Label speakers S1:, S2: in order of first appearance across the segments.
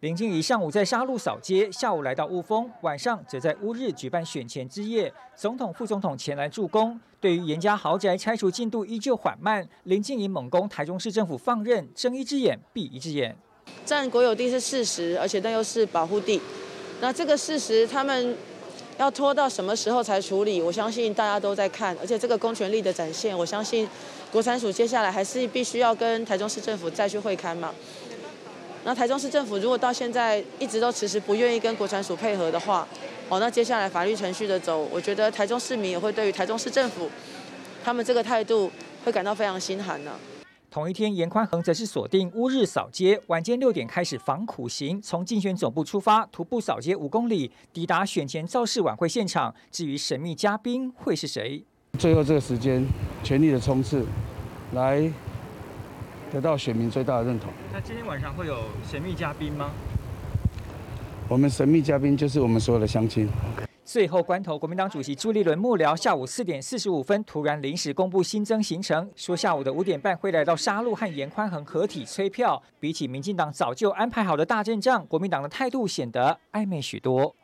S1: 林静怡上午在沙鹿扫街，下午来到雾峰，晚上则在乌日举办选前之夜，总统、副总统前来助攻。对于严家豪宅拆除进度依旧缓慢，林静怡猛攻台中市政府放任，睁一只眼闭一只眼。
S2: 占国有地是事实，而且那又是保护地，那这个事实他们要拖到什么时候才处理？我相信大家都在看，而且这个公权力的展现，我相信国产署接下来还是必须要跟台中市政府再去会勘嘛。那台中市政府如果到现在一直都迟迟不愿意跟国产署配合的话，哦，那接下来法律程序的走，我觉得台中市民也会对于台中市政府他们这个态度会感到非常心寒呢。
S1: 同一天，严宽恒则是锁定乌日扫街，晚间六点开始防苦行，从竞选总部出发，徒步扫街五公里，抵达选前造势晚会现场。至于神秘嘉宾会是谁？
S3: 最后这个时间，全力的冲刺，来。得到选民最大的认同。
S1: 那今天晚上会有神秘嘉宾吗？
S3: 我们神秘嘉宾就是我们所有的乡亲。
S1: 最后关头，国民党主席朱立伦幕僚下午四点四十五分突然临时公布新增行程，说下午的五点半会来到沙鹿和严宽恒合体催票。比起民进党早就安排好的大阵仗，国民党的态度显得暧昧许多。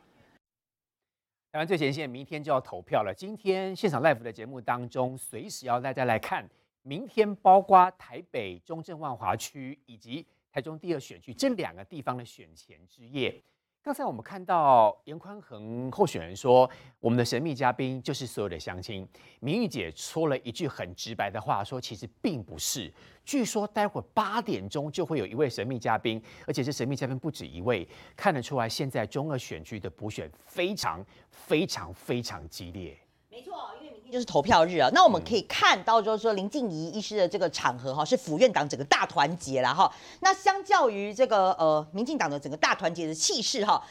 S4: 台湾最前线，明天就要投票了。今天现场 live 的节目当中，随时要大家来看。明天包括台北中正万华区以及台中第二选区这两个地方的选前之夜。刚才我们看到严宽恒候选人说，我们的神秘嘉宾就是所有的乡亲。明玉姐说了一句很直白的话，说其实并不是。据说待会儿八点钟就会有一位神秘嘉宾，而且这神秘嘉宾不止一位。看得出来，现在中二选区的补选非常非常非常激烈。
S5: 没错，就是投票日啊。那我们可以看到，就是说林静怡医师的这个场合哈，是府院党整个大团结了哈。那相较于这个呃民进党的整个大团结的气势哈。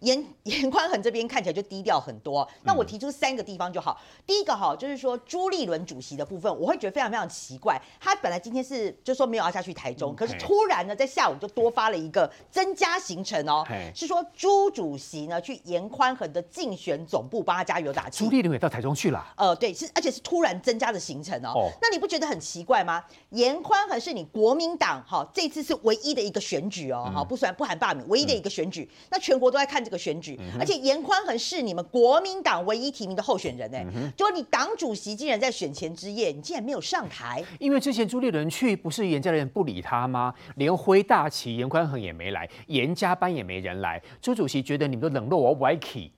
S5: 颜颜宽恒这边看起来就低调很多，那我提出三个地方就好。嗯、第一个哈，就是说朱立伦主席的部分，我会觉得非常非常奇怪。他本来今天是就说没有要下去台中，嗯、可是突然呢，在下午就多发了一个增加行程哦，是说朱主席呢去颜宽恒的竞选总部帮他加油打气。
S4: 朱立伦也到台中去了？
S5: 呃，对，是而且是突然增加的行程哦。哦，那你不觉得很奇怪吗？颜宽恒是你国民党哈，这次是唯一的一个选举哦，哈、嗯，不算不含罢免，唯一的一个选举，嗯、那全国都在看这个。个选举，而且严宽恒是你们国民党唯一提名的候选人哎，就说你党主席竟然在选前之夜，你竟然没有上台，
S4: 因为之前朱立伦去，不是严家的人不理他吗？连挥大旗，严宽恒也没来，严家班也没人来，朱主席觉得你们都冷落我，歪气。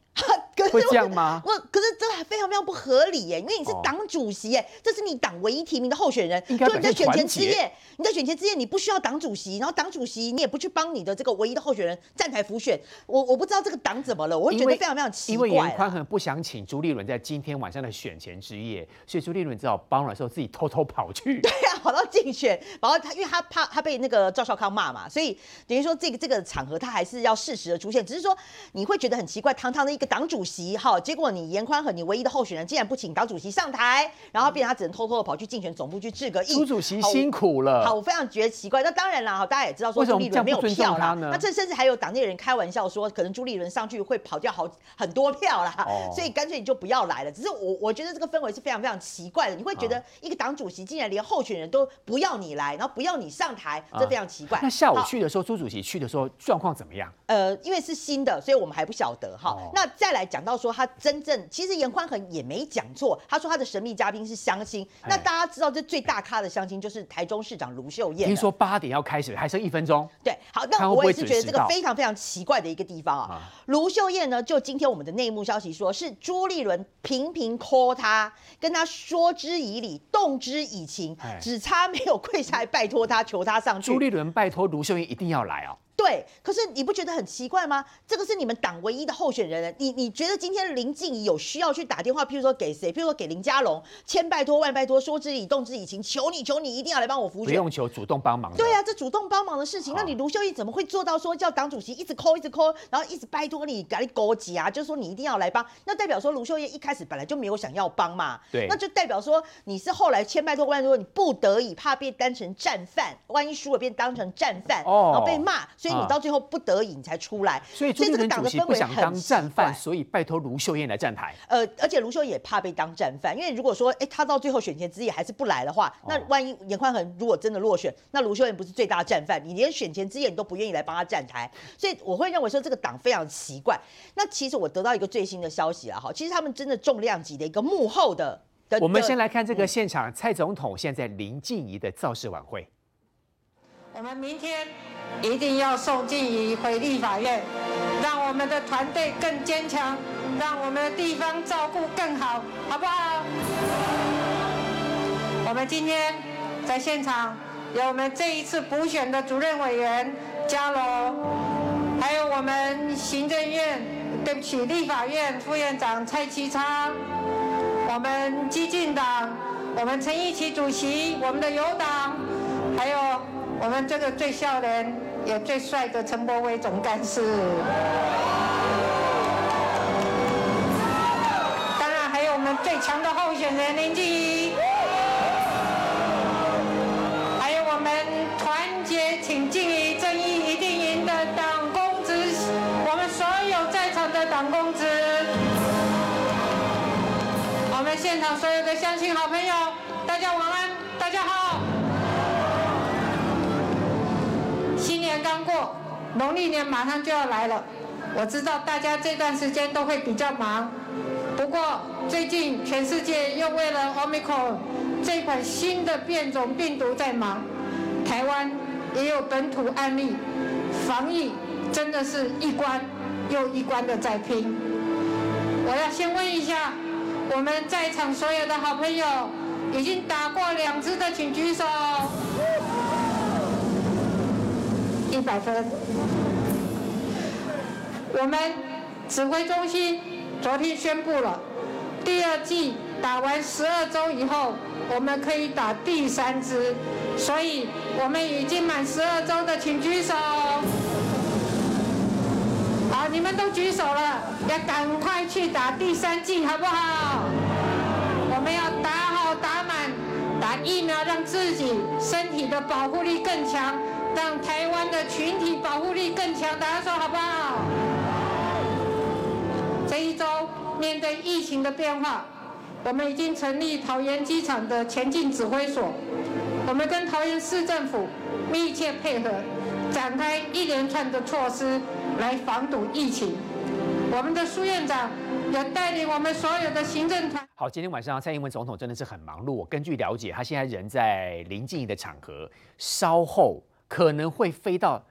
S4: 会这样吗？
S5: 我可是这还非常非常不合理耶，因为你是党主席耶，这是你党唯一提名的候选人，就你在选前之夜，你在选前之夜你不需要党主席，然后党主席你也不去帮你的这个唯一的候选人站台辅选，我我不知道这个党怎么了，我会觉得非常非常奇怪。
S4: 因为严宽很不想请朱立伦在今天晚上的选前之夜，所以朱立伦只好傍晚的时候自己偷偷跑去。
S5: 对呀、啊，跑到竞选，然后他因为他怕他被那个赵少康骂嘛，所以等于说这个这个场合他还是要适时的出现，只是说你会觉得很奇怪，堂堂的一个党主席哈，结果你严宽和你唯一的候选人竟然不请党主席上台，然后变成他只能偷偷的跑去竞选总部去致个意。
S4: 朱主席辛苦了。
S5: 好，我非常觉得奇怪。那当然了哈，大家也知道说朱立伦没有票啦。那这甚至还有党内人开玩笑说，可能朱立伦上去会跑掉好很多票啦，哦、所以干脆你就不要来了。只是我我觉得这个氛围是非常非常奇怪的。你会觉得一个党主席竟然连候选人都不要你来，然后不要你上台，这非常奇怪。
S4: 那下午去的时候，朱主席去的时候状况怎么样？
S5: 呃，因为是新的，所以我们还不晓得哈。哦、那再来讲到说他真正，其实严宽恒也没讲错，他说他的神秘嘉宾是相亲。哎、那大家知道这最大咖的相亲就是台中市长卢秀燕。
S4: 听说八点要开始，还剩一分钟。
S5: 对，好，那我也是觉得这个非常非常奇怪的一个地方啊。卢、啊、秀燕呢，就今天我们的内幕消息说，是朱立伦频频 call 他，跟他说之以理，动之以情，哎、只差没有跪下来拜托他，求他上去。
S4: 朱立伦拜托卢秀燕一定要来哦。
S5: 对，可是你不觉得很奇怪吗？这个是你们党唯一的候选人，你你觉得今天林静怡有需要去打电话，譬如说给谁？譬如说给林佳龙，千拜托万拜托，说之以动之以情，求你求你一定要来帮我扶选。
S4: 不用求，主动帮忙。
S5: 对啊，这主动帮忙的事情，那你卢秀燕怎么会做到说叫党主席一直 call 一直 call，然后一直拜托你赶紧勾结啊？就是说你一定要来帮，那代表说卢秀燕一开始本来就没有想要帮嘛。
S4: 对，
S5: 那就代表说你是后来千拜托万拜托，你不得已怕被当成战犯，万一输了变当成战犯，哦、然后被骂，所以你到最后不得已你才出来。
S4: 所以朱立伦主席不想当战犯，所以拜托卢秀燕来站台。
S5: 呃，而且卢秀也怕被当战犯，因为如果说哎他到最后选前之夜还是不来的话，那万一严宽恒如果真的落选，那卢秀燕不是最大战犯？你连选前之夜你都不愿意来帮他站台，所以我会认为说这个党非常奇怪。那其实我得到一个最新的消息了哈，其实他们真的重量级的一个幕后的。
S4: 我们先来看这个现场，嗯、蔡总统现在林静怡的造势晚会。
S6: 我们明天一定要送静仪回立法院，让我们的团队更坚强，让我们的地方照顾更好，好不好？我们今天在现场有我们这一次补选的主任委员佳龙，还有我们行政院，对不起，立法院副院长蔡其昌。我们激进党，我们陈义起主席，我们的友党，还有我们这个最笑脸也最帅的陈柏威总干事，当然还有我们最强的候选人林静怡，还有我们团结挺静仪，正义一定赢的党公职，我们所有在场的党公职。我们现场所有的乡亲好朋友，刚过，农历年马上就要来了。我知道大家这段时间都会比较忙，不过最近全世界又为了 Omicron 这款新的变种病毒在忙，台湾也有本土案例，防疫真的是一关又一关的在拼。我要先问一下。我们在场所有的好朋友，已经打过两支的，请举手。一百分。我们指挥中心昨天宣布了，第二剂打完十二周以后，我们可以打第三支，所以我们已经满十二周的，请举手。好，你们都举手了，要赶快去打第三剂，好不好？我们要打好打满，打疫苗，让自己身体的保护力更强，让台湾的群体保护力更强。大家说好不好？这一周面对疫情的变化，我们已经成立桃园机场的前进指挥所，我们跟桃园市政府密切配合，展开一连串的措施。来防堵疫情，我们的苏院长也带领我们所有的行政团。
S4: 好，今天晚上蔡英文总统真的是很忙碌。我根据了解，他现在人在林静仪的场合，稍后可能会飞到。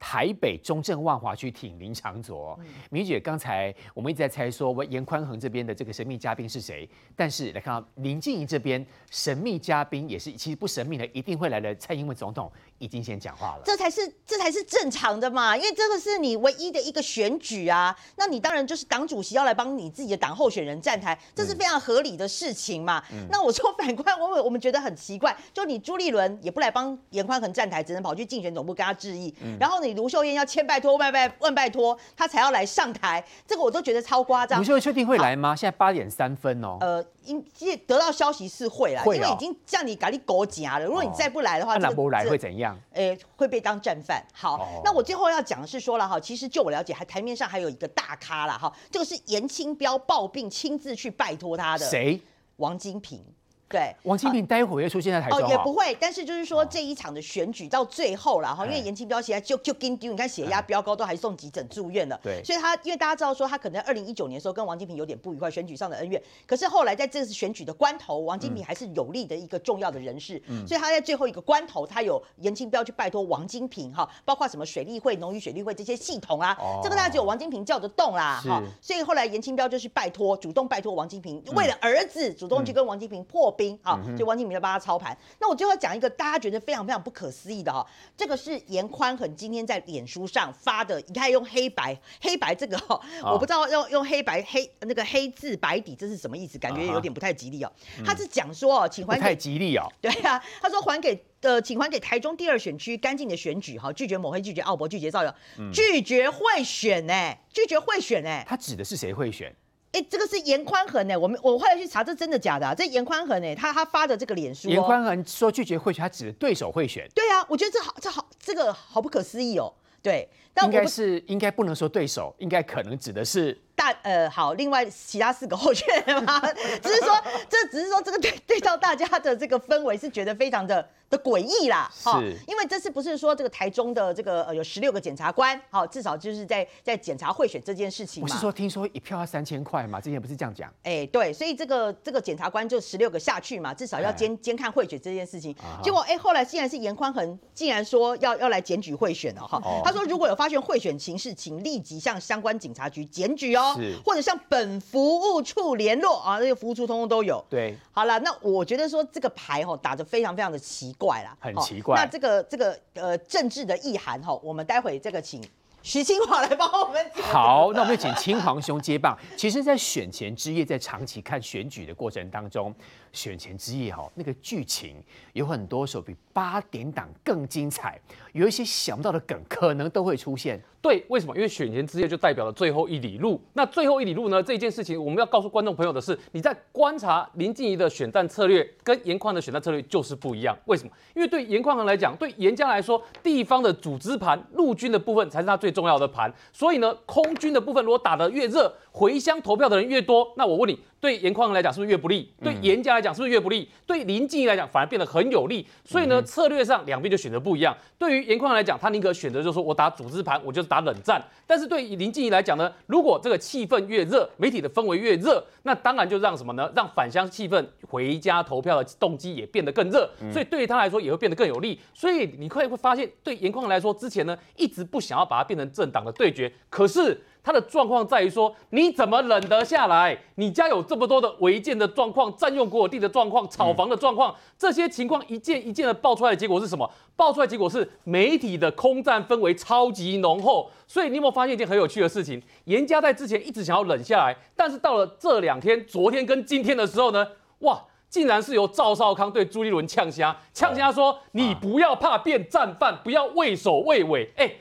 S4: 台北中正万华区挺林长佐，明姐刚才我们一直在猜说，我严宽恒这边的这个神秘嘉宾是谁？但是来看到林静怡这边神秘嘉宾也是其实不神秘的，一定会来的。蔡英文总统已经先讲话了，
S5: 这才是这才是正常的嘛，因为这个是你唯一的一个选举啊，那你当然就是党主席要来帮你自己的党候选人站台，这是非常合理的事情嘛。嗯、那我说反观我我们觉得很奇怪，就你朱立伦也不来帮严宽恒站台，只能跑去竞选总部跟他致意，嗯、然后你。卢秀燕要千拜托万拜万拜托，他才要来上台，这个我都觉得超夸张。
S4: 卢秀燕确定会来吗？好现在八点三分哦。
S5: 呃，因得到消息是会来，会哦、因为已经叫你赶紧狗夹了。如果你再不来的话，
S4: 那不来会怎样？
S5: 呃，会被当战犯。好，哦、那我最后要讲的是说了哈，其实就我了解，还台面上还有一个大咖了哈，这个是颜清标抱病亲自去拜托他的，谁？王金平。对，
S4: 王金平待会儿会出现在台中哦，
S5: 也不会，但是就是说这一场的选举到最后了哈，因为严清标现在就就跟丢，你看血压飙高都还送急诊住院了，对，所以他因为大家知道说他可能二零一九年的时候跟王金平有点不愉快，选举上的恩怨，可是后来在这次选举的关头，王金平还是有利的一个重要的人士，嗯，所以他在最后一个关头，他有严清标去拜托王金平哈，包括什么水利会、农渔水利会这些系统啊，这个大家只有王金平叫得动啦哈，所以后来严清标就是拜托，主动拜托王金平，为了儿子主动去跟王金平破冰哈，就王。你们要帮他操盘，那我就要讲一个大家觉得非常非常不可思议的哈，这个是严宽恒今天在脸书上发的，你看用黑白黑白这个哈，我不知道用用黑白黑那个黑字白底这是什么意思，感觉有点不太吉利哦。他是讲说哦，请还给
S4: 太吉利哦，
S5: 对啊，他说还给呃，请还给台中第二选区干净的选举哈，拒绝抹黑，拒绝奥博，拒绝造谣，拒绝贿选哎，拒绝贿选哎，
S4: 他指的是谁贿选？
S5: 哎，这个是严宽恒呢，我们我后来去查，这真的假的啊？这严宽恒呢，他他发的这个脸书，
S4: 严宽恒说拒绝贿选，他指的对手贿选。
S5: 对啊，我觉得这好，这好，这个好不可思议哦。对，但
S4: 应该是应该不能说对手，应该可能指的是。
S5: 大呃好，另外其他四个候选人嘛，只是说这只是说这个对对照大家的这个氛围是觉得非常的的诡异啦，哈，因为这次不是说这个台中的这个呃有十六个检察官，好，至少就是在在检察贿选这件事情嘛，
S4: 不是说听说一票要三千块嘛，之前不是这样讲，
S5: 哎对，所以这个这个检察官就十六个下去嘛，至少要监监看贿选这件事情，结果哎后来竟然是严宽恒竟然说要要来检举贿选了哈，他说如果有发现贿选情事，请立即向相关警察局检举哦。或者向本服务处联络啊，那个服务处通通都有。
S4: 对，
S5: 好了，那我觉得说这个牌吼打得非常非常的奇怪啦，
S4: 很奇怪。
S5: 那这个这个呃政治的意涵吼，我们待会这个请徐清华来帮我们。
S4: 好，那我们就请清皇兄接棒。其实，在选前之夜，在长期看选举的过程当中，选前之夜哈，那个剧情有很多时候比八点档更精彩，有一些想不到的梗可能都会出现。
S7: 对，为什么？因为选前之夜就代表了最后一里路。那最后一里路呢？这件事情我们要告诉观众朋友的是，你在观察林静怡的选战策略跟严宽的选战策略就是不一样。为什么？因为对严宽恒来讲，对严家来说，地方的组织盘、陆军的部分才是他最重要的盘。所以呢，空军的部分如果打得越热，回乡投票的人越多，那我问你，对颜宽恒来讲是不是越不利？对盐家来讲是不是越不利？对林静仪来讲反而变得很有利。所以呢，策略上两边就选择不一样。对于颜宽恒来讲，他宁可选择就是说我打组织盘，我就是打冷战。但是对于林静仪来讲呢，如果这个气氛越热，媒体的氛围越热，那当然就让什么呢？让返乡气氛、回家投票的动机也变得更热。所以对于他来说也会变得更有利。所以你会会发现，对颜宽恒来说，之前呢一直不想要把它变成政党的对决，可是。他的状况在于说，你怎么忍得下来？你家有这么多的违建的状况、占用国有地的状况、炒房的状况，这些情况一件一件的爆出来的结果是什么？爆出来的结果是媒体的空战氛围超级浓厚。所以你有没有发现一件很有趣的事情？严家在之前一直想要忍下来，但是到了这两天，昨天跟今天的时候呢，哇，竟然是由赵少康对朱立伦呛声，呛声说：“你不要怕变战犯，不要畏首畏尾。”哎，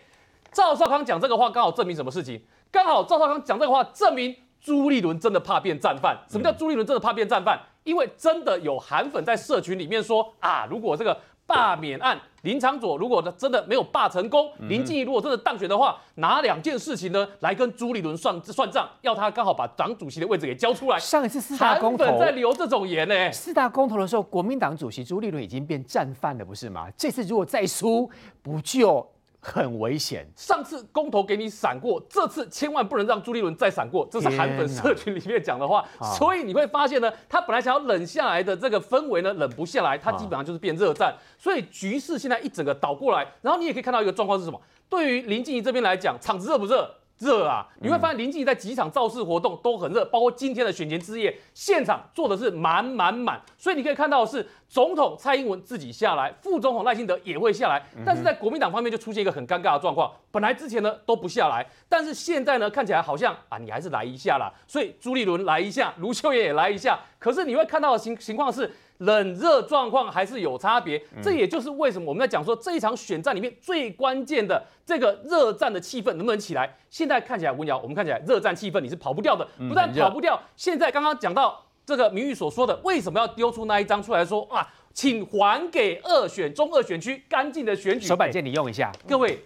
S7: 赵少康讲这个话，刚好证明什么事情？刚好赵少康讲这个话，证明朱立伦真的怕变战犯。什么叫朱立伦真的怕变战犯？因为真的有韩粉在社群里面说啊，如果这个罢免案林长佐如果真的没有罢成功，林静怡如果真的当选的话，哪两件事情呢？来跟朱立伦算算账，要他刚好把党主席的位置给交出来。
S4: 上一次四大公投，
S7: 在留这种言呢、欸。
S4: 四大公投的时候，国民党主席朱立伦已经变战犯了，不是吗？这次如果再输，不就？很危险。
S7: 上次公投给你闪过，这次千万不能让朱立伦再闪过。这是韩粉社群里面讲的话。所以你会发现呢，他本来想要冷下来的这个氛围呢，冷不下来，他基本上就是变热战。所以局势现在一整个倒过来，然后你也可以看到一个状况是什么？对于林静怡这边来讲，场子热不热？热啊！你会发现林静仪在几场造势活动都很热，包括今天的选前之夜，现场坐的是满满满。所以你可以看到的是，总统蔡英文自己下来，副总统赖清德也会下来，但是在国民党方面就出现一个很尴尬的状况，本来之前呢都不下来，但是现在呢看起来好像啊你还是来一下啦。所以朱立伦来一下，卢秀燕也来一下，可是你会看到的情情况是。冷热状况还是有差别，这也就是为什么我们在讲说这一场选战里面最关键的这个热战的气氛能不能起来？现在看起来，文尧，我们看起来热战气氛你是跑不掉的，不但跑不掉，现在刚刚讲到这个明玉所说的，为什么要丢出那一张出来说啊，请还给二选中二选区干净的选举？
S4: 手板借你用一下，
S7: 各位。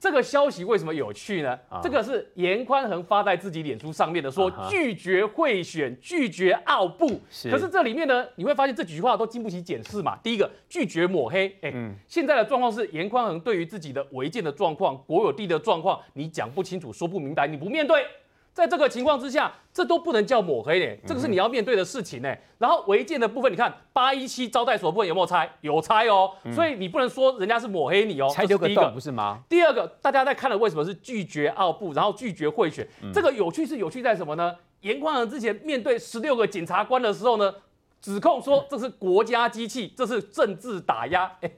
S7: 这个消息为什么有趣呢？这个是严宽恒发在自己脸书上面的，说拒绝贿选，拒绝奥布。可是这里面呢，你会发现这几句话都经不起检视嘛。第一个，拒绝抹黑。哎，现在的状况是严宽恒对于自己的违建的状况、国有地的状况，你讲不清楚、说不明白，你不面对。在这个情况之下，这都不能叫抹黑呢，这个是你要面对的事情呢。然后违建的部分，你看八一七招待所部分有没有拆？有拆哦，所以你不能说人家是抹黑你哦。
S4: 拆丢个洞不是吗？
S7: 第二个，大家在看了为什么是拒绝奥布，然后拒绝贿选？这个有趣是有趣在什么呢？严宽仁之前面对十六个检察官的时候呢，指控说这是国家机器，这是政治打压。哎，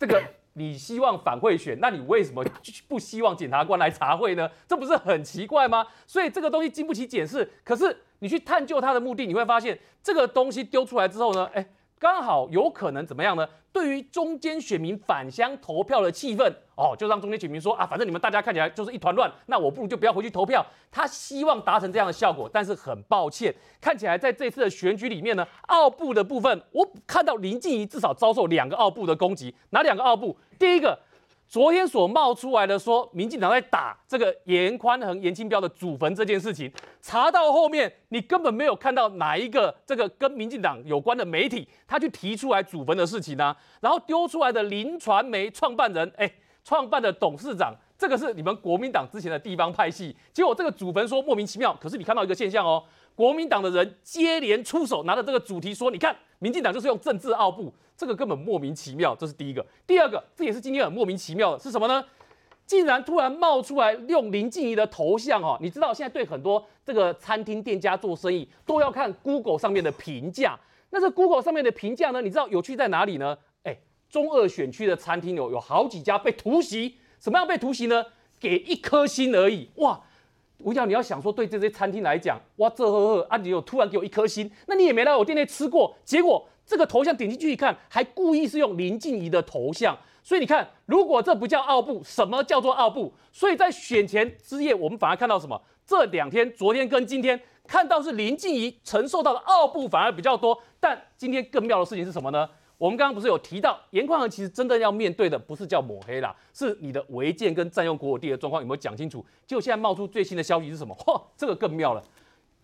S7: 这个。你希望反贿选，那你为什么不希望检察官来查贿呢？这不是很奇怪吗？所以这个东西经不起检视。可是你去探究它的目的，你会发现这个东西丢出来之后呢，诶刚好有可能怎么样呢？对于中间选民返乡投票的气氛，哦，就让中间选民说啊，反正你们大家看起来就是一团乱，那我不如就不要回去投票。他希望达成这样的效果，但是很抱歉，看起来在这次的选举里面呢，奥布的部分，我看到林静怡至少遭受两个奥布的攻击，哪两个奥布？第一个。昨天所冒出来的说，民进党在打这个严宽恒、严清标的祖坟这件事情，查到后面，你根本没有看到哪一个这个跟民进党有关的媒体，他去提出来祖坟的事情呢、然后丢出来的林传媒创办人，哎，创办的董事长，这个是你们国民党之前的地方派系，结果这个祖坟说莫名其妙，可是你看到一个现象哦，国民党的人接连出手，拿着这个主题说，你看。民进党就是用政治奥步，这个根本莫名其妙，这是第一个。第二个，这也是今天很莫名其妙的，是什么呢？竟然突然冒出来用林静怡的头像哦，你知道现在对很多这个餐厅店家做生意都要看 Google 上面的评价，那这 Google 上面的评价呢？你知道有趣在哪里呢？哎，中二选区的餐厅有有好几家被突袭，什么样被突袭呢？给一颗星而已，哇！我讲，你要想说，对这些餐厅来讲，哇，这呵呵啊，你有突然给我一颗星，那你也没来我店内吃过。结果这个头像点进去一看，还故意是用林静仪的头像，所以你看，如果这不叫奥步，什么叫做奥步？所以在选前之夜，我们反而看到什么？这两天，昨天跟今天，看到是林静仪承受到的奥步反而比较多。但今天更妙的事情是什么呢？我们刚刚不是有提到，颜宽恒其实真的要面对的不是叫抹黑啦，是你的违建跟占用国有地的状况有没有讲清楚？就现在冒出最新的消息是什么？嚯，这个更妙了！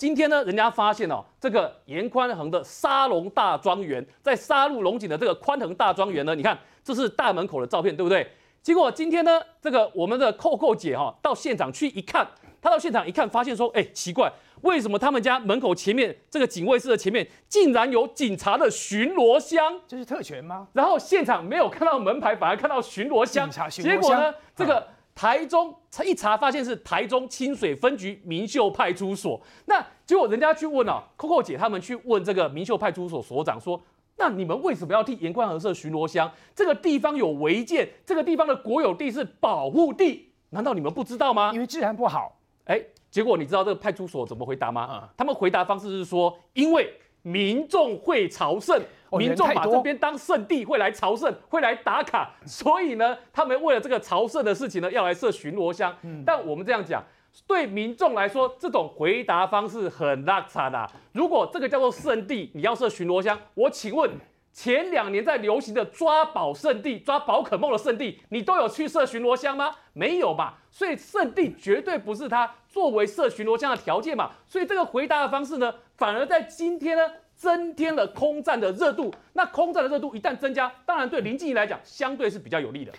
S7: 今天呢，人家发现哦，这个严宽恒的沙龙大庄园，在沙鹿龙井的这个宽恒大庄园呢，你看这是大门口的照片，对不对？结果今天呢，这个我们的扣扣姐哈到现场去一看，她到现场一看，发现说，哎，奇怪。为什么他们家门口前面这个警卫室的前面竟然有警察的巡逻箱？
S4: 这是特权吗？
S7: 然后现场没有看到门牌，反而看到巡逻箱。巡逻箱。结果呢，这个台中一查发现是台中清水分局明秀派出所。那结果人家去问啊，Coco 姐他们去问这个明秀派出所所长说：“那你们为什么要替盐罐河社巡逻箱？这个地方有违建，这个地方的国有地是保护地，难道你们不知道吗？”
S4: 因为治安不好。
S7: 哎。结果你知道这个派出所怎么回答吗？嗯、他们回答方式是说，因为民众会朝圣，哦、民众把这边当圣地，会来朝圣，会来打卡，所以呢，他们为了这个朝圣的事情呢，要来设巡逻箱。嗯、但我们这样讲，对民众来说，这种回答方式很拉差的。如果这个叫做圣地，你要设巡逻箱，我请问。前两年在流行的抓宝圣地、抓宝可梦的圣地，你都有去设巡逻箱吗？没有吧。所以圣地绝对不是他作为设巡逻箱的条件嘛。所以这个回答的方式呢，反而在今天呢，增添了空战的热度。那空战的热度一旦增加，当然对林静仪来讲，相对是比较有利的。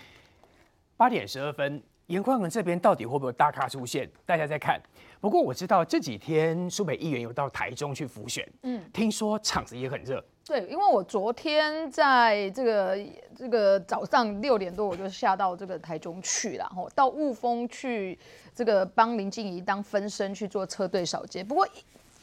S4: 八点十二分，颜宽恒这边到底会不会有大咖出现？大家再看。不过我知道这几天苏北议员有到台中去浮选，嗯，听说场子也很热。
S8: 对，因为我昨天在这个这个早上六点多我就下到这个台中去了，然后到雾峰去这个帮林静怡当分身去做车队扫街。不过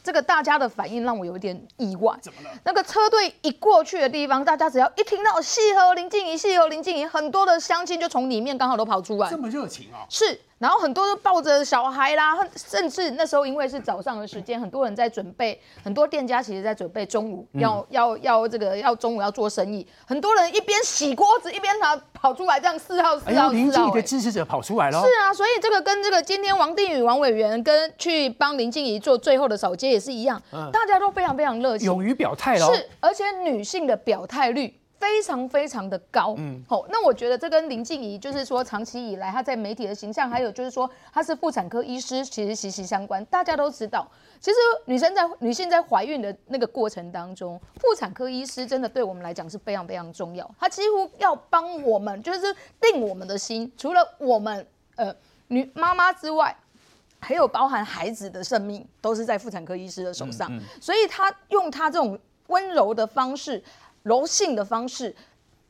S8: 这个大家的反应让我有点意外，怎么了？那个车队一过去的地方，大家只要一听到细和林静怡，细和林静怡，很多的乡亲就从里面刚好都跑出来，
S4: 这么热情啊、哦！
S8: 是。然后很多都抱着小孩啦，甚至那时候因为是早上的时间，很多人在准备，很多店家其实在准备中午要、嗯、要要这个要中午要做生意，很多人一边洗锅子一边跑跑出来，这样四号四号四号。
S4: 林静仪的支持者跑出来了。
S8: 是啊，所以这个跟这个今天王定宇王委员跟去帮林静怡做最后的扫街也是一样，嗯、大家都非常非常热情，
S4: 勇于表态了。
S8: 是，而且女性的表态率。非常非常的高，嗯，好，那我觉得这跟林静怡就是说长期以来她在媒体的形象，还有就是说她是妇产科医师，其实息息相关。大家都知道，其实女生在女性在怀孕的那个过程当中，妇产科医师真的对我们来讲是非常非常重要，她几乎要帮我们就是定我们的心，除了我们呃女妈妈之外，还有包含孩子的生命都是在妇产科医师的手上，嗯嗯，所以她用她这种温柔的方式。柔性的方式，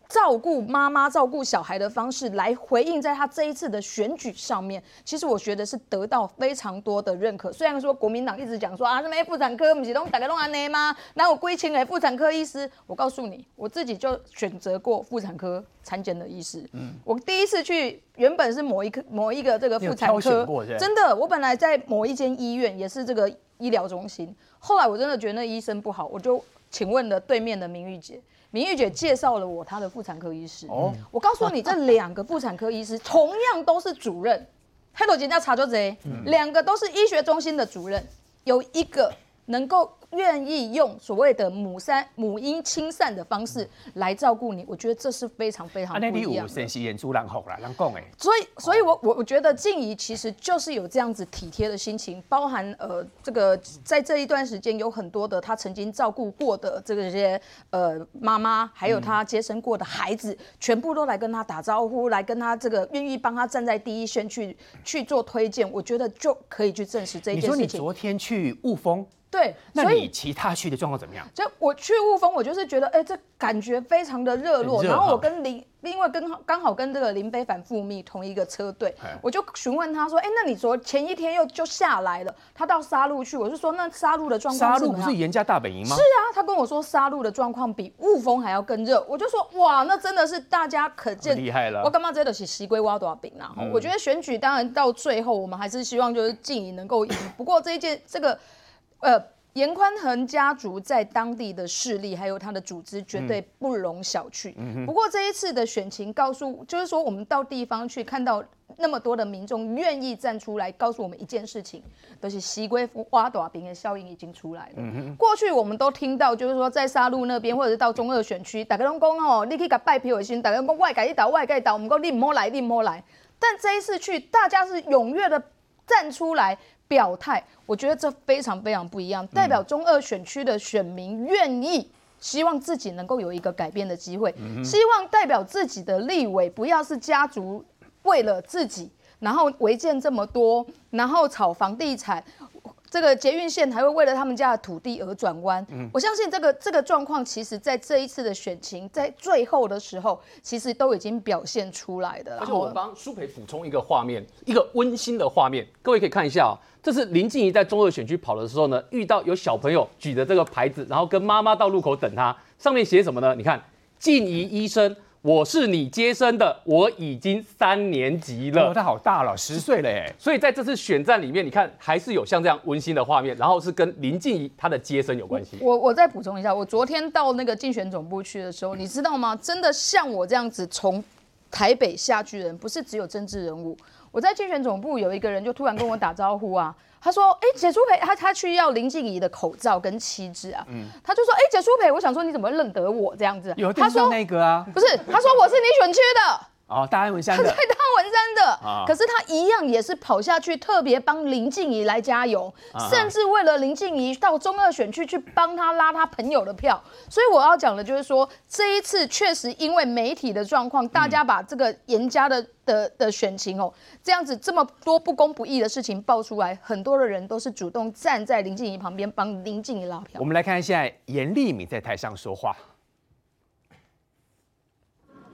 S8: 照顾妈妈、照顾小孩的方式来回应，在他这一次的选举上面，其实我觉得是得到非常多的认可。虽然说国民党一直讲说啊，什么妇产科不是都大家都安内吗？那我归亲哎，妇产科医师，我告诉你，我自己就选择过妇产科产检的医师。嗯，我第一次去，原本是某一科某一个这个妇产科，真的，我本来在某一间医院也是这个医疗中心，后来我真的觉得那医生不好，我就。请问了对面的明玉姐，明玉姐介绍了我她的妇产科医师。哦，我告诉你，这两个妇产科医师同样都是主任，黑头姐叫查就贼，两个都是医学中心的主任，有一个能够愿意用所谓的母三母婴亲善的方式来照顾你，我觉得这是非常非常不一样的。
S4: 先是演出人好啦，人讲诶。
S8: 所以，所以我我我觉得静怡其实就是有这样子体贴的心情，包含呃这个在这一段时间有很多的她曾经照顾过的这个些呃妈妈，还有她接生过的孩子，嗯、全部都来跟她打招呼，来跟她这个愿意帮她站在第一线去去做推荐，我觉得就可以去证实这一件事情。你说
S4: 你昨天去雾峰？
S8: 对，
S4: 那你其他去的状况怎么样？
S8: 就我去雾峰，我就是觉得，哎、欸，这感觉非常的热络。然后我跟林，因为跟刚好跟这个林飞帆副秘同一个车队，我就询问他说，哎、欸，那你昨前一天又就下来了，他到沙鹿去，我就说，那沙鹿的状况沙鹿
S4: 不是严家大本营吗？
S8: 是啊，他跟我说沙鹿的状况比雾峰还要更热，我就说，哇，那真的是大家可见
S4: 厉害了。
S8: 我干嘛真的是西龟挖多少饼啊？嗯、我觉得选举当然到最后，我们还是希望就是静怡能够赢。不过这一件这个，呃。严宽恒家族在当地的势力，还有他的组织，绝对不容小觑。嗯、不过这一次的选情告诉，就是说我们到地方去看到那么多的民众愿意站出来，告诉我们一件事情，都、就是西龟挖大饼的效应已经出来了。嗯、过去我们都听到，就是说在沙鹿那边，或者是到中二选区，大家拢讲哦，你可以给拜票的心，大家讲外改一倒，外改倒，我们讲你莫来，你莫来。但这一次去，大家是踊跃的站出来。表态，我觉得这非常非常不一样，代表中二选区的选民愿意，希望自己能够有一个改变的机会，希望代表自己的立委不要是家族为了自己，然后违建这么多，然后炒房地产。这个捷运线还会为了他们家的土地而转弯。嗯，我相信这个这个状况，其实在这一次的选情，在最后的时候，其实都已经表现出来的。
S7: 而且我们帮舒培补充一个画面，一个温馨的画面，各位可以看一下哦。这是林静怡在中二选区跑的时候呢，遇到有小朋友举着这个牌子，然后跟妈妈到路口等她，上面写什么呢？你看，静怡医生。我是你接生的，我已经三年级了。哦，
S4: 他好大了，十岁了哎。
S7: 所以在这次选战里面，你看还是有像这样温馨的画面，然后是跟林静怡她的接生有关系。
S8: 我我再补充一下，我昨天到那个竞选总部去的时候，你知道吗？真的像我这样子从台北下去的人，不是只有政治人物。我在竞选总部有一个人就突然跟我打招呼啊。他说：“哎、欸，解舒培，他他去要林静怡的口罩跟旗帜啊。嗯，他就说：哎、欸，解舒培，我想说你怎么认得我这样子？
S4: 有他说那个啊，
S8: 不是，他说我是你选区的。”
S4: 哦，大安文山的，
S8: 他在山的，哦、可是他一样也是跑下去，特别帮林静怡来加油，哦、甚至为了林静怡到中二选区去帮他拉他朋友的票。所以我要讲的就是说，这一次确实因为媒体的状况，大家把这个严家的的的选情哦，这样子这么多不公不义的事情爆出来，很多的人都是主动站在林静怡旁边帮林静怡拉票。
S4: 我们来看现在严立敏在台上说话。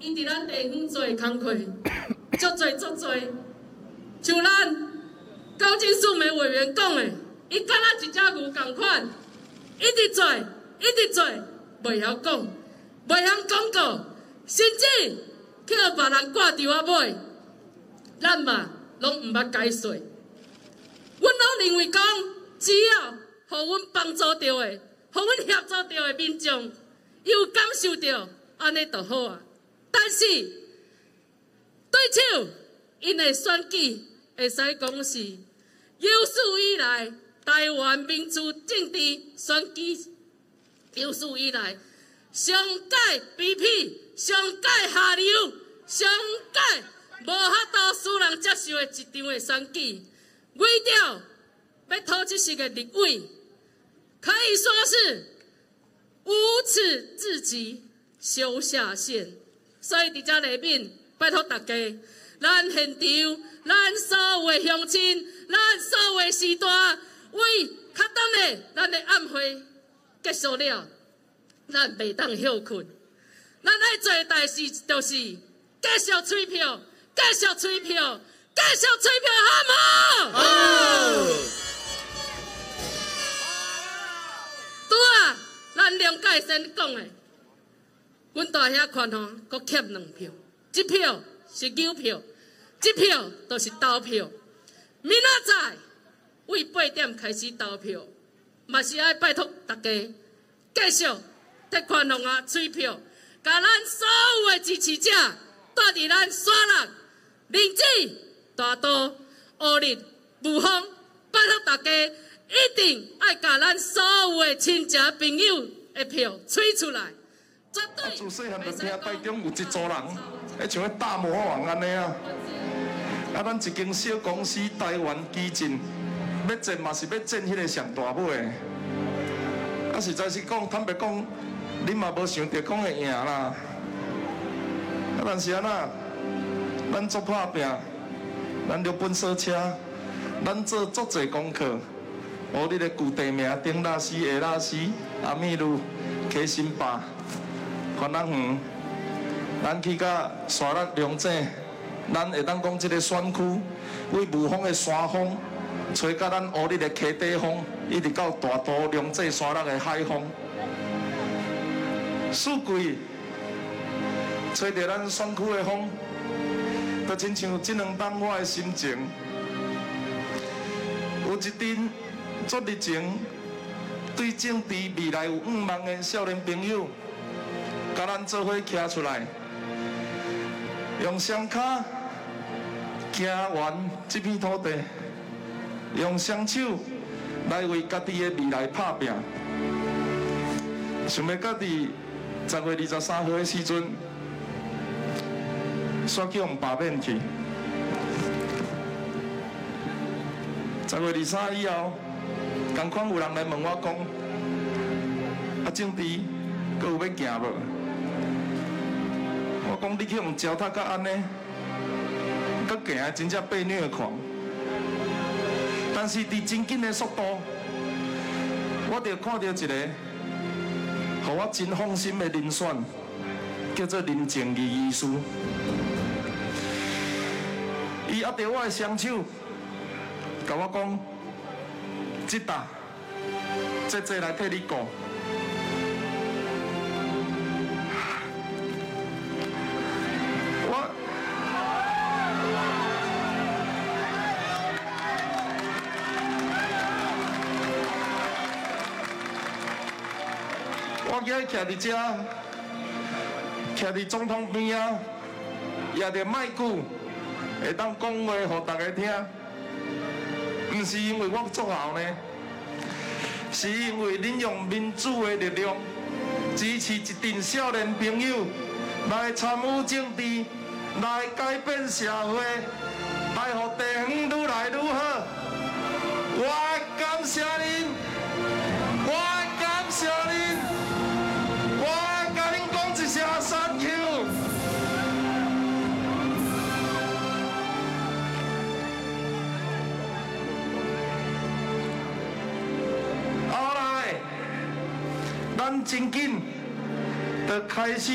S9: 因伫咱地方做工课，足济足济，像咱高金素梅委员讲的，伊敢若一只牛共款，一直做，一直做，袂晓讲，袂晓广告，甚至去互别人挂电话尾，咱嘛拢毋捌解说。阮拢认为讲，只要互阮帮助到的，互阮协助到的民众，伊有感受到，安尼就好啊。但是对手因的选举会使讲是有史以来台湾民主政治选举有史以来上届卑鄙、上届下流、上届无法度使人接受的一场的选举，为了要讨这些个立委，可以说是无耻至极，羞下限。所以伫遮里面，拜托大家，咱现场，咱所有的乡亲，咱所有的时段，为较等的，咱的暗会结束了，咱袂当休困。咱爱做的代志就是继续催票，继续催票，继续催票，好唔？好。好拄啊，咱两届先讲的。阮大兄看吼，搁欠两票，一票是牛票，一票都是投票。明仔载为八点开始投票，嘛是爱拜托大家继续替宽宏啊催票，甲咱所有诶支持者带伫咱山人、林子、大肚、乌日、雾峰，拜托大家一定爱把咱所有诶亲戚朋友诶票吹出来。绝对。
S10: 自细汉就听台中有一组人，迄像迄大魔王安尼啊。啊，咱一间小公司台湾基进，要进嘛是要进迄个上大尾的。啊，实在是讲，坦白讲，你嘛无想着讲会赢啦。啊，但是安那，咱做拍拼，咱着本小车，咱做足侪功课。哦你的旧地名，丁拉西、下拉西、阿米路、开心坝、番仔园，咱去到沙鹿龙井，咱会当讲即个山区，为无风的山风，吹到咱乌里的溪底风，一直到大肚龙井沙鹿的海风，四季吹着咱山区的风，都亲像即两当我的心情，有一阵。做热情，对政治未来有愿望的少年朋友，甲咱做伙站出来，用双脚行完这片土地，用双手来为家己的未来打拼。想要家己十月二十三号的时阵，煞去用罢免去。十月二十三以后。同款有人来问我讲，啊，政治阁有要行无？我讲你去用脚踏甲安尼，阁行啊，真正被虐狂。但是伫真紧的速度，我着看到一个，互我真放心的人选，叫做林静仪医师。伊握着我的双手，甲我讲。即搭，这这来替你过。徛伫这，徛伫总统边啊，也着麦克，会当讲话互大家听。不是因为我作好呢，是因为恁用民主的力量支持一群少年朋友来参与政治，来改变社会，真紧，就开始，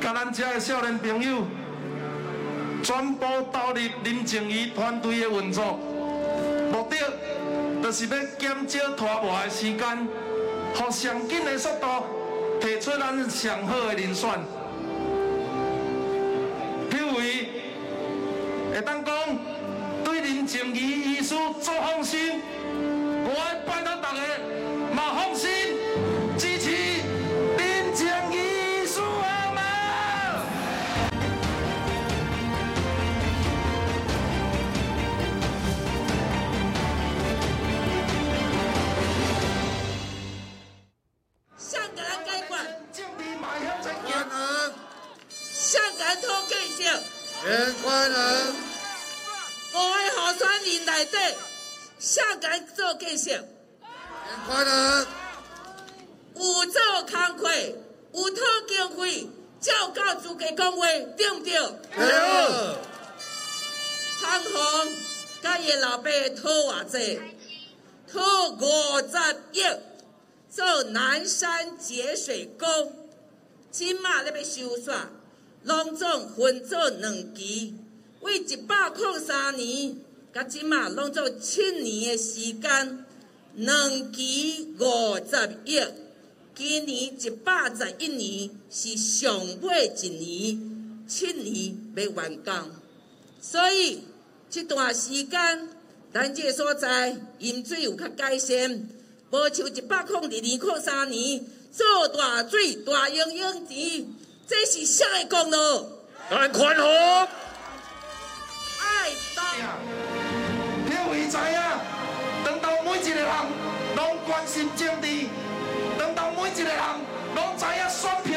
S10: 甲咱遮个少年朋友全部投入林静仪团队的运作，目的就是要减少拖磨的时间，互上紧的速度提出咱上好的人选。譬如，会当讲对林静仪医师做放心，我
S9: 咧要修缮，拢总分做两期，为一百零三年，甲即嘛拢做七年的时间。两期五十亿，今年一百十一年是上尾一年，七年要完工，所以这段时间咱这个所在饮水有较改善，无像一百零二年、零三年做大水大英英子，这是啥的功劳？
S11: 咱宽宏，
S9: 爱党。
S10: 各位知啊，等到每一个人拢关心政治，等到每一个人拢知影选。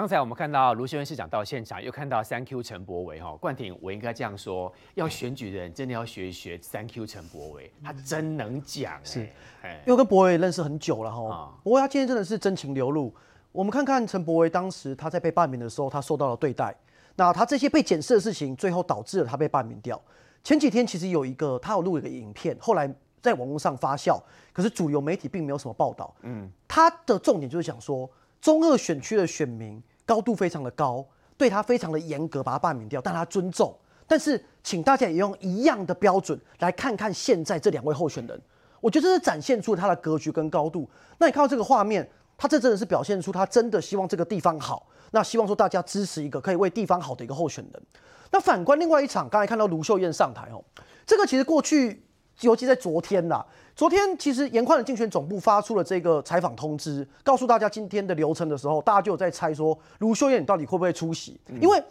S4: 刚才我们看到卢秀燕市长到现场，又看到三 Q 陈柏惟哈，冠廷，我应该这样说，要选举的人真的要学一学三 Q 陈柏惟，他真能讲、欸，
S12: 是
S4: 哎，
S12: 因为我跟柏惟认识很久了哈
S4: 啊，
S12: 不过他今天真的是真情流露。我们看看陈柏惟当时他在被罢免的时候，他受到了对待，那他这些被检视的事情，最后导致了他被罢免掉。前几天其实有一个他有录一个影片，后来在网络上发酵，可是主流媒体并没有什么报道。嗯，他的重点就是想说，中二选区的选民高度非常的高，对他非常的严格，把他罢免掉，但他尊重。但是，请大家也用一样的标准来看看现在这两位候选人，我觉得这是展现出他的格局跟高度。那你看到这个画面，他这真的是表现出他真的希望这个地方好，那希望说大家支持一个可以为地方好的一个候选人。那反观另外一场，刚才看到卢秀燕上台哦，这个其实过去，尤其在昨天呐，昨天其实严宽的竞选总部发出了这个采访通知，告诉大家今天的流程的时候，大家就有在猜说卢秀燕你到底会不会出席，因为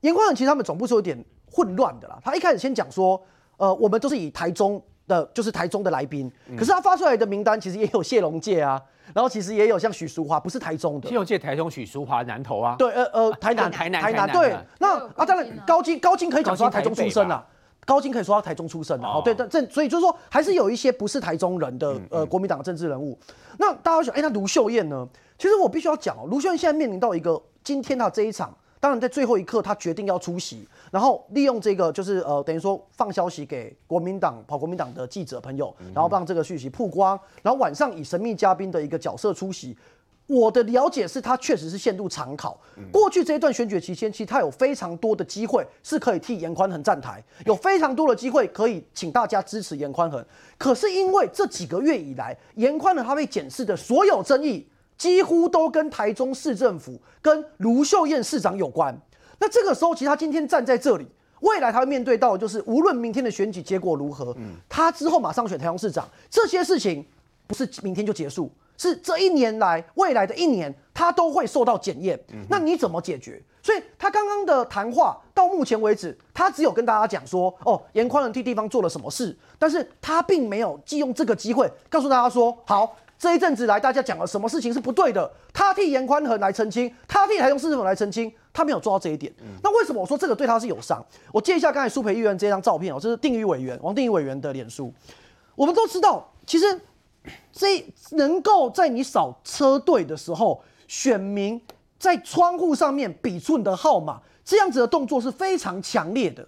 S12: 严宽其实他们总部是有点混乱的啦。他一开始先讲说，呃，我们都是以台中的，就是台中的来宾，可是他发出来的名单其实也有谢龙介啊，然后其实也有像许淑华，不是台中的。
S4: 谢龙介台中，许淑华南投啊。
S12: 对，呃呃，台南，
S4: 台南，
S12: 台南，对。那啊，当然高金，高金可以讲说他台中出生啊。高金可以说他台中出生的，哦，对，但这所以就是说，还是有一些不是台中人的，呃国民党的政治人物。那大家想，哎，那卢秀燕呢？其实我必须要讲哦，卢秀燕现在面临到一个今天他这一场，当然在最后一刻他决定要出席，然后利用这个就是呃等于说放消息给国民党跑国民党的记者朋友，然后让这个讯息曝光，然后晚上以神秘嘉宾的一个角色出席。我的了解是，他确实是陷入长考。过去这一段选举期间，其实他有非常多的机会是可以替严宽恒站台，有非常多的机会可以请大家支持严宽恒。可是因为这几个月以来，严宽恒他被检视的所有争议，几乎都跟台中市政府跟卢秀燕市长有关。那这个时候，其实他今天站在这里，未来他会面对到的就是，无论明天的选举结果如何，他之后马上选台中市长，这些事情不是明天就结束。是这一年来，未来的一年，他都会受到检验。那你怎么解决？所以他刚刚的谈话到目前为止，他只有跟大家讲说，哦，严宽恒替地方做了什么事，但是他并没有借用这个机会告诉大家说，好，这一阵子来大家讲了什么事情是不对的，他替严宽恒来澄清，他替台中市政府来澄清，他没有做到这一点。那为什么我说这个对他是有伤？我借一下刚才苏培议员这张照片哦，这是定宇委员王定宇委员的脸书。我们都知道，其实。这能够在你扫车队的时候，选民在窗户上面比出你的号码，这样子的动作是非常强烈的。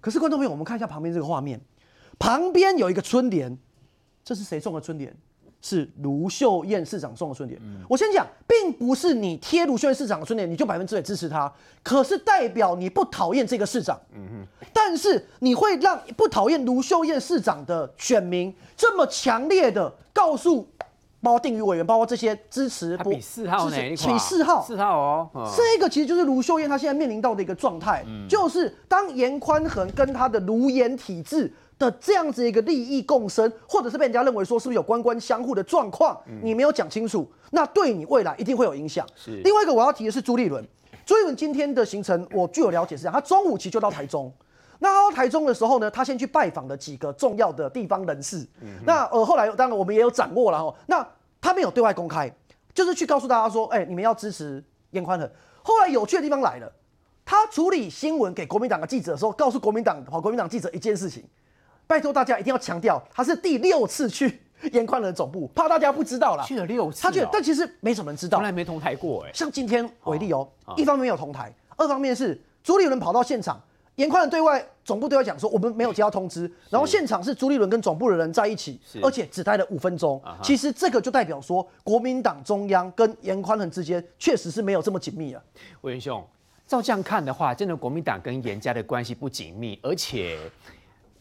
S12: 可是观众朋友，我们看一下旁边这个画面，旁边有一个春联，这是谁送的春联？是卢秀燕市长送的春联。我先讲，并不是你贴卢秀燕市长的春联，你就百分之百支持他，可是代表你不讨厌这个市长。但是你会让不讨厌卢秀燕市长的选民这么强烈的告诉，包括定宇委员，包括这些支持，他
S4: 比四号呢？比
S12: 四号，
S4: 四号哦。
S12: 这个其实就是卢秀燕她现在面临到的一个状态，就是当严宽恒跟他的卢颜体制的这样子一个利益共生，或者是被人家认为说是不是有官官相护的状况，你没有讲清楚，那对你未来一定会有影响。是另外一个我要提的是朱立伦，朱立伦今天的行程我据我了解是这样，他中午其实就到台中。那他到台中的时候呢，他先去拜访了几个重要的地方人士。那呃后来当然我们也有掌握了哈，那他没有对外公开，就是去告诉大家说，哎，你们要支持颜宽恒。后来有趣的地方来了，他处理新闻给国民党的记者的时候，告诉国民党跑国民党记者一件事情。拜托大家一定要强调，他是第六次去严宽仁总部，怕大家不知道啦。
S4: 去了六次，
S12: 他去，但其实没什么人知道，
S4: 从来没同台过哎。
S12: 像今天为例哦，一方面没有同台，二方面是朱立伦跑到现场，严宽恒对外总部对外讲说我们没有接到通知，然后现场是朱立伦跟总部的人在一起，而且只待了五分钟。其实这个就代表说，国民党中央跟严宽仁之间确实是没有这么紧密啊。
S4: 魏元兄。照这样看的话，真的国民党跟严家的关系不紧密，而且，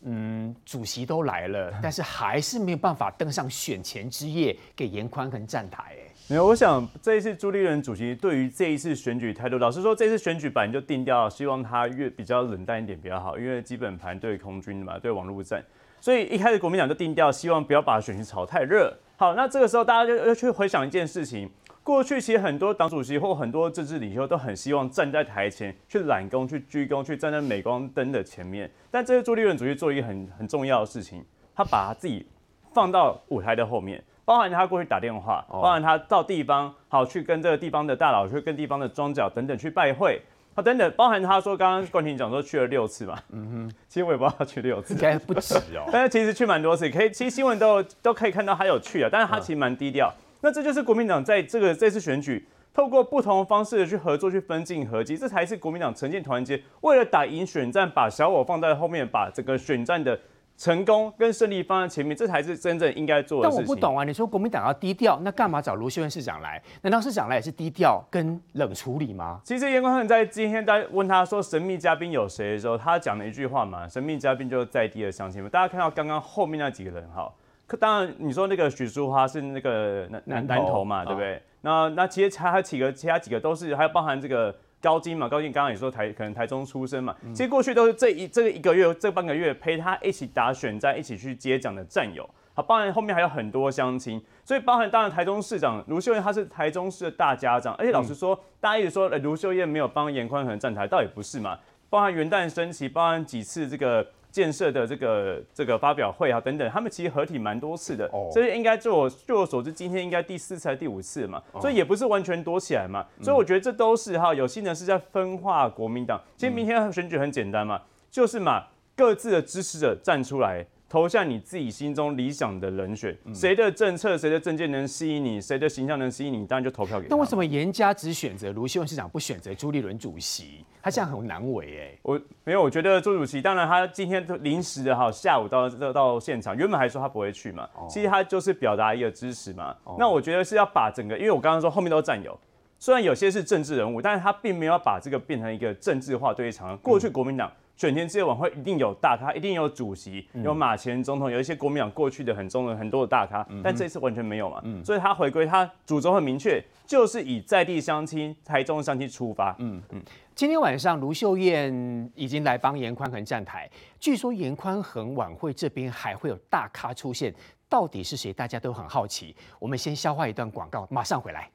S4: 嗯，主席都来了，但是还是没有办法登上选前之夜给严宽恒站台。哎，
S13: 没有，我想这一次朱立伦主席对于这一次选举态度，老实说，这次选举本来就定调，希望他越比较冷淡一点比较好，因为基本盘对空军嘛，对网络战，所以一开始国民党就定掉，希望不要把选情炒太热。好，那这个时候大家就要去回想一件事情。过去其实很多党主席或很多政治领袖都很希望站在台前去揽功、去鞠躬、去站在镁光灯的前面。但这次朱立伦主席做一个很很重要的事情，他把他自己放到舞台的后面，包含他过去打电话，包含他到地方好去跟这个地方的大佬、去跟地方的庄脚等等去拜会，好等等，包含他说刚刚冠廷讲说去了六次嘛，嗯哼，其实我也不知道他去六次，应该不止哦，但是其实去蛮多次，可以其实新闻都都可以看到他有去啊，但是他其实蛮低调。那这就是国民党在这个这次选举，透过不同方式的去合作、去分进合击，这才是国民党呈现团结，为了打赢选战，把小我放在后面，把整个选战的成功跟胜利放在前面，这才是真正应该做的事情。
S4: 但我不懂啊，你说国民党要低调，那干嘛找卢秀燕市长来？难道市长来也是低调跟冷处理吗？
S13: 其实严宽恒在今天在问他说神秘嘉宾有谁的时候，他讲了一句话嘛，神秘嘉宾就是在地的乡亲们。大家看到刚刚后面那几个人哈。当然，你说那个许淑华是那个南南南投嘛，对不对？哦、那那其实还有几个，其他几个都是，还有包含这个高金嘛，高金刚刚也说台可能台中出生嘛，嗯、其实过去都是这一这个一个月这半个月陪他一起打选战、一起去接奖的战友。好，包含后面还有很多乡亲，所以包含当然台中市长卢秀燕她是台中市的大家长，而且老实说，嗯、大家一直说卢秀燕没有帮颜宽恒站台，倒也不是嘛，包含元旦升旗，包含几次这个。建设的这个这个发表会啊等等，他们其实合体蛮多次的，哦、所以应该就我据我所知，今天应该第四次还是第五次嘛，哦、所以也不是完全躲起来嘛，嗯、所以我觉得这都是哈有心人是在分化国民党。其实明天选举很简单嘛，就是嘛各自的支持者站出来。投向你自己心中理想的人选，谁的政策、谁的政见能吸引你，谁的形象能吸引你，当然就投票给他。
S4: 那为什么严家只选择卢秀燕市长，不选择朱立伦主席？他这样很难为哎。
S13: 我没有，我觉得朱主席，当然他今天临时的哈，下午到到到现场，原本还说他不会去嘛，其实他就是表达一个支持嘛。那我觉得是要把整个，因为我刚刚说后面都占有，虽然有些是政治人物，但是他并没有把这个变成一个政治化对场。过去国民党。选前之夜晚会一定有大咖，一定有主席，有马前总统，有一些国民党过去的很重的很多的大咖，但这次完全没有嘛，所以他回归，他主轴很明确，就是以在地相亲、台中相亲出发。嗯嗯。
S4: 今天晚上卢秀燕已经来帮严宽恒站台，据说严宽恒晚会这边还会有大咖出现，到底是谁？大家都很好奇。我们先消化一段广告，马上回来。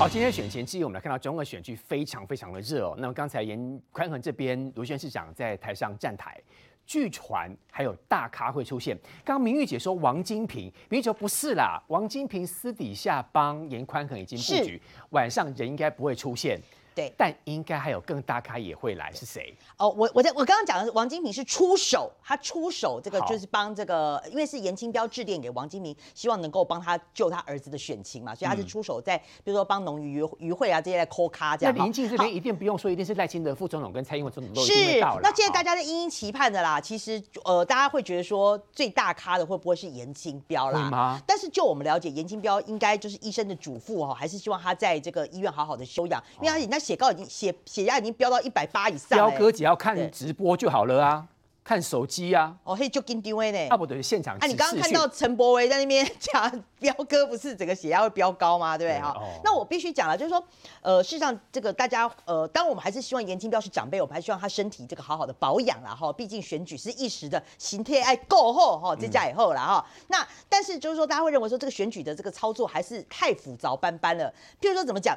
S4: 好，今天选前之夜，我们来看到中二选区非常非常的热哦。那么刚才严宽恒这边，卢秀燕市长在台上站台，据传还有大咖会出现。刚刚明玉姐说王金平，明玉姐说不是啦，王金平私底下帮严宽恒已经布局，晚上人应该不会出现。对，但应该还有更大咖也会来，是谁？
S5: 哦，我我在我刚刚讲的是王金平是出手，他出手这个就是帮这个，因为是严清标致电给王金平，希望能够帮他救他儿子的选情嘛，所以他是出手在，比如说帮农渔渔会啊这些来抠咖这样。
S4: 那临近这边一定不用说，一定是赖清德副总统跟蔡英文总统都一定会到了。
S5: 那现在大家在殷殷期盼的啦，其实呃大家会觉得说最大咖的会不会是严清标啦？吗但是就我们了解，严清标应该就是医生的嘱咐哈，还是希望他在这个医院好好的休养，因为他人家血高已经血血压已经飙到一百八以上。
S4: 彪哥只要看直播就好了啊，看手机啊。
S5: 哦，嘿，就跟丢威呢。
S4: 啊不对，现场。
S5: 啊，你刚刚看到陈柏威在那边讲，彪哥不是整个血压会飙高吗？对不对？哈。那我必须讲了，就是说，呃，事实上这个大家，呃，当我们还是希望严清彪是长辈，我们还希望他身体这个好好的保养了哈。毕竟选举是一时的，心态爱够厚哈，这家以后了哈。那但是就是说，大家会认为说这个选举的这个操作还是太复杂斑斑了。譬如说怎么讲？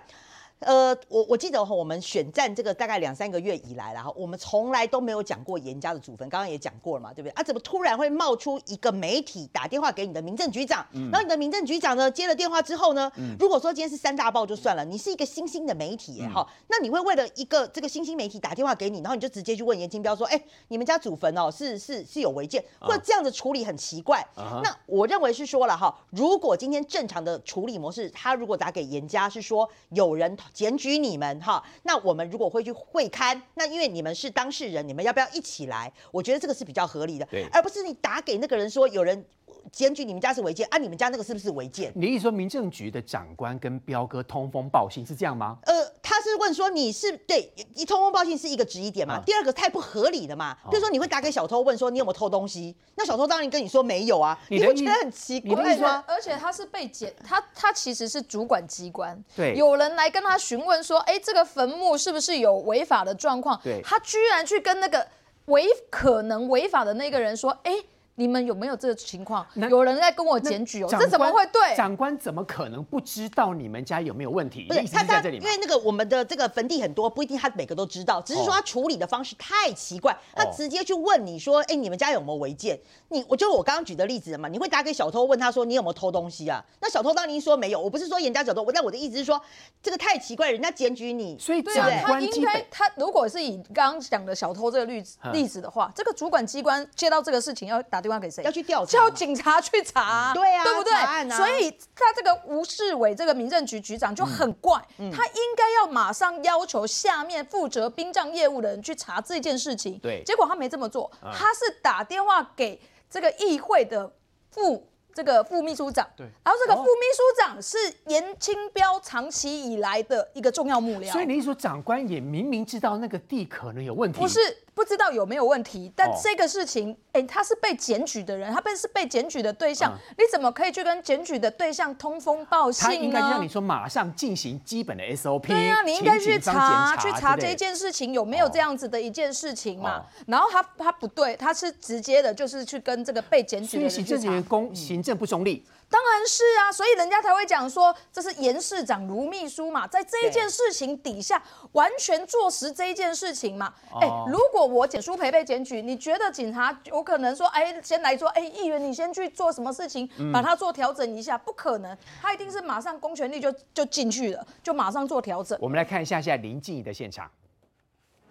S5: 呃，我我记得哈，我们选战这个大概两三个月以来了哈，我们从来都没有讲过严家的祖坟，刚刚也讲过了嘛，对不对？啊，怎么突然会冒出一个媒体打电话给你的民政局长？嗯，然后你的民政局长呢接了电话之后呢，嗯，如果说今天是三大报就算了，你是一个新兴的媒体哈，嗯，那你会为了一个这个新兴媒体打电话给你，然后你就直接去问严金彪说，哎，你们家祖坟哦是是是有违建，或者这样的处理很奇怪。啊，那我认为是说了哈，如果今天正常的处理模式，他如果打给严家是说有人检举你们哈，那我们如果会去会刊，那因为你们是当事人，你们要不要一起来？我觉得这个是比较合理的，而不是你打给那个人说有人。检举你们家是违建啊？你们家那个是不是违建？
S4: 你意思说民政局的长官跟彪哥通风报信是这样吗？
S5: 呃，他是问说你是对一通风报信是一个质疑点嘛？啊、第二个太不合理了嘛？比如说你会打给小偷问说你有没有偷东西？那小偷当然跟你说没有啊，你，你会觉得很奇怪吗？
S8: 而且他是被检，他他其实是主管机关，
S4: 对，
S8: 有人来跟他询问说，哎，这个坟墓是不是有违法的状况？
S4: 对，
S8: 他居然去跟那个违可能违法的那个人说，哎。你们有没有这个情况？有人在跟我检举哦，这怎么会对？
S4: 长官怎么可能不知道你们家有没有问题？
S5: 不是，
S4: 意思是在这里？
S5: 因为那个我们的这个坟地很多，不一定他每个都知道，只是说他处理的方式太奇怪，他直接去问你说，哎，你们家有没有违建？你，我就我刚刚举的例子嘛，你会打给小偷问他说你有没有偷东西啊？那小偷当然说没有，我不是说人家小偷，但我的意思是说这个太奇怪，人家检举你，
S4: 所以
S8: 对啊，他应该他如果是以刚刚讲的小偷这个例子例子的话，这个主管机关接到这个事情要打电话给谁？
S5: 要去调。
S8: 叫警察去查，
S5: 对啊，
S8: 对不对？啊、所以他这个吴世伟这个民政局局长就很怪，他应该要马上要求下面负责殡葬业务的人去查这件事情。
S4: 对，
S8: 结果他没这么做，他是打电话给这个议会的副。这个副秘书长，对，然后这个副秘书长是严清标长期以来的一个重要幕僚，
S4: 所以你一说长官也明明知道那个地可能有问题，
S8: 不是不知道有没有问题，但这个事情，哎、哦，他是被检举的人，他被是被检举的对象，嗯、你怎么可以去跟检举的对象通风报信呢？他
S4: 应该让你说马上进行基本的 SOP，
S8: 对啊，你应该去查去查这件事情有没有这样子的一件事情嘛？哦、然后他他不对，他是直接的，就是去跟这个被检举的人去查。
S4: 行政不中立，
S8: 当然是啊，所以人家才会讲说这是严市长卢秘书嘛，在这一件事情底下完全坐实这一件事情嘛。哎、欸，如果我简书培被检举，你觉得警察有可能说，哎，先来说，哎，议员你先去做什么事情，把它做调整一下？不可能，他一定是马上公权力就就进去了，就马上做调整。
S4: 我们来看一下现在林静仪的现场，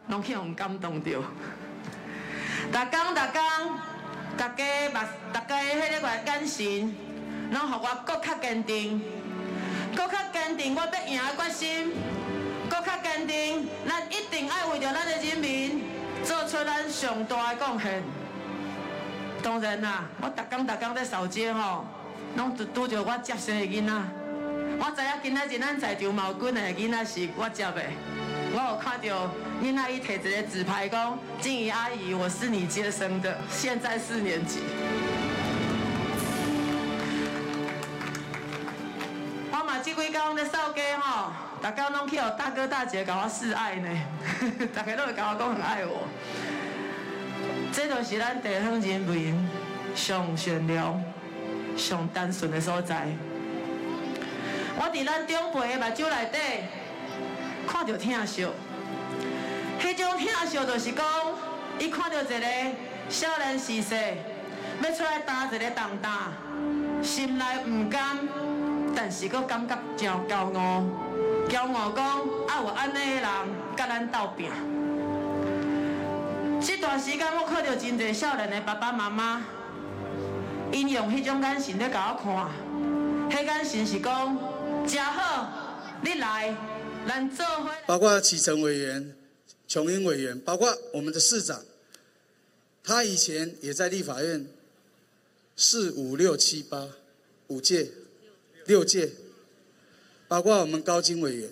S2: 拢去用感动到，大刚大刚。大家目，大家迄个眼神，拢让我更较坚定，更较坚定我要赢的决心，更较坚定，咱一定爱为着咱的人民做出咱上大的贡献。当然啦，我逐工逐工在扫街吼，拢拄拄着我接生的囡仔，我知影今仔日咱在场嘛有几个囡仔是我接的。我有看到你那一帖子的纸牌，讲静怡阿姨，我是你接生的，现在四年级。我嘛这几天在扫街吼，大家拢去有大哥大姐甲我示爱呢，大家都会甲我讲很爱我。这就是咱地方人民上善良、上单纯的所在。我伫咱长辈的目睭内底。看到疼惜，迄种疼惜就是讲，伊看到一个少年时势，要出来担一个重担，心内唔甘，但是佫感觉真骄傲，骄傲讲啊有安尼的人甲咱斗拼。这段时间我看到真侪少年的爸爸妈妈，因用迄种眼神在甲我看，迄眼神是讲，真好，你来。
S14: 咱做伙包括启程委员、琼英委员，包括我们的市长，他以前也在立法院四五六七八五届、六届，包括我们高金委员，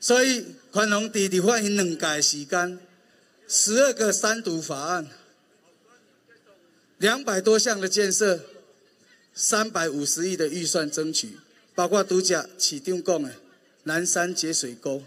S14: 所以宽容弟弟欢迎两届时间，十二个三读法案，两百多项的建设，三百五十亿的预算争取，包括独家起定供的。南山节水沟，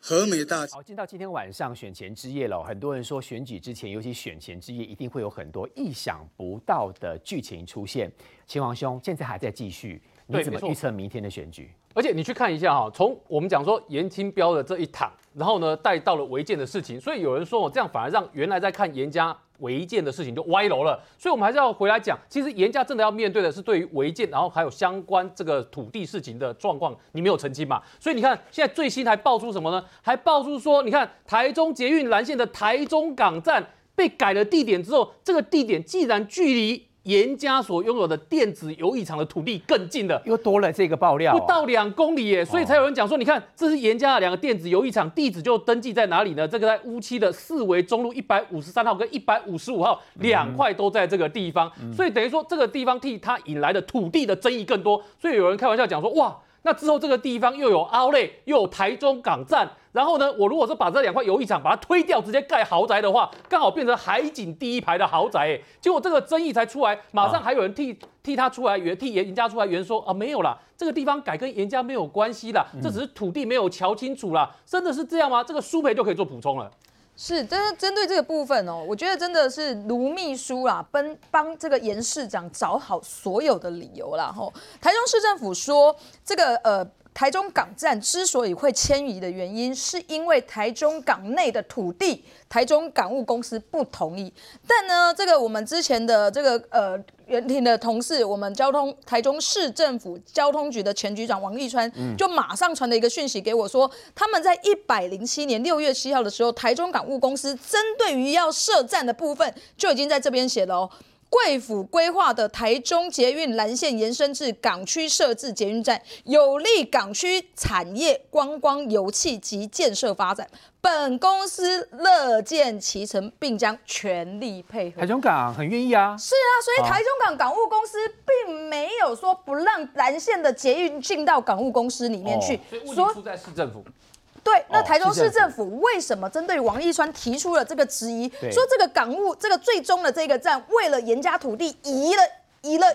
S14: 和美大。
S4: 好，进到今天晚上选前之夜了。很多人说选举之前，尤其选前之夜，一定会有很多意想不到的剧情出现。秦王兄，现在还在继续，你怎么预测明天的选举？
S7: 而且你去看一下哈，从我们讲说严清标的这一躺，然后呢带到了违建的事情，所以有人说哦，这样反而让原来在看严家。违建的事情就歪楼了，所以我们还是要回来讲，其实严家真的要面对的是对于违建，然后还有相关这个土地事情的状况，你没有澄清嘛？所以你看现在最新还爆出什么呢？还爆出说，你看台中捷运蓝线的台中港站被改了地点之后，这个地点既然距离严家所拥有的电子游艺场的土地更近了，
S4: 又多了这个爆料、哦，
S7: 不到两公里耶，所以才有人讲说，你看这是严家的两个电子游艺场，地址就登记在哪里呢？这个在乌七的四维中路一百五十三号跟一百五十五号两块都在这个地方，嗯、所以等于说这个地方替他引来的土地的争议更多，所以有人开玩笑讲说，哇。那之后，这个地方又有奥莱，又有台中港站，然后呢，我如果是把这两块游艺场把它推掉，直接盖豪宅的话，刚好变成海景第一排的豪宅，哎，结果这个争议才出来，马上还有人替替他出来圆，替严家出来圆说啊，没有啦，这个地方改跟严家没有关系啦，这只是土地没有瞧清楚啦，真的是这样吗？这个舒培就可以做补充了。
S8: 是，真的针对这个部分哦，我觉得真的是卢秘书啊，帮帮这个严市长找好所有的理由啦。吼，台中市政府说这个呃。台中港站之所以会迁移的原因，是因为台中港内的土地，台中港务公司不同意。但呢，这个我们之前的这个呃原庭的同事，我们交通台中市政府交通局的前局长王立川，就马上传了一个讯息给我说，他们在一百零七年六月七号的时候，台中港务公司针对于要设站的部分，就已经在这边写了哦。贵府规划的台中捷运蓝线延伸至港区设置捷运站，有利港区产业、观光、油气及建设发展。本公司乐见其成，并将全力配合。
S4: 台中港很愿意啊。
S8: 是啊，所以台中港港务公司并没有说不让蓝线的捷运进到港务公司里面去。
S7: 哦，所以问题出在市政府。
S8: 对，那台中市政府为什么针对王一川提出了这个质疑？说这个港务这个最终的这个站，为了严家土地移了移了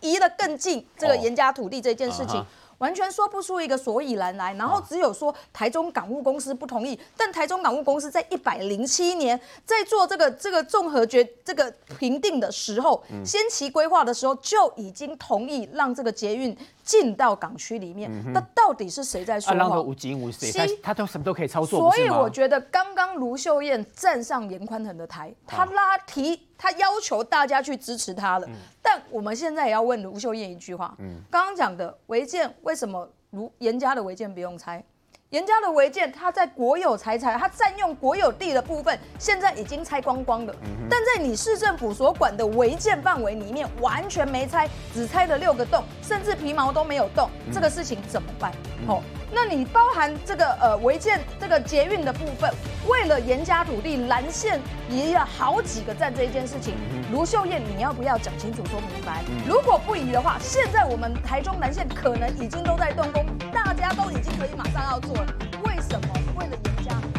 S8: 一移了更近这个严家土地这件事情。完全说不出一个所以然来，然后只有说台中港务公司不同意，但台中港务公司在一百零七年在做这个这个综合决这个评定的时候，先期规划的时候就已经同意让这个捷运进到港区里面。那到底是谁在说话？
S4: 无金无他他都什么都可以操作。
S8: 所以我觉得刚刚卢秀燕站上严宽恒的台，他拉提。他要求大家去支持他了，嗯、但我们现在也要问卢秀燕一句话：刚刚讲的违建为什么卢严家的违建不用拆？严家的违建，它在国有财产，它占用国有地的部分，现在已经拆光光了。嗯、但在你市政府所管的违建范围里面，完全没拆，只拆了六个洞，甚至皮毛都没有动，嗯、这个事情怎么办？哦、嗯。那你包含这个呃违建这个捷运的部分，为了严加土地蓝线移了好几个站这一件事情，卢秀燕你要不要讲清楚说明白？如果不移的话，现在我们台中蓝线可能已经都在动工，大家都已经可以马上要做了。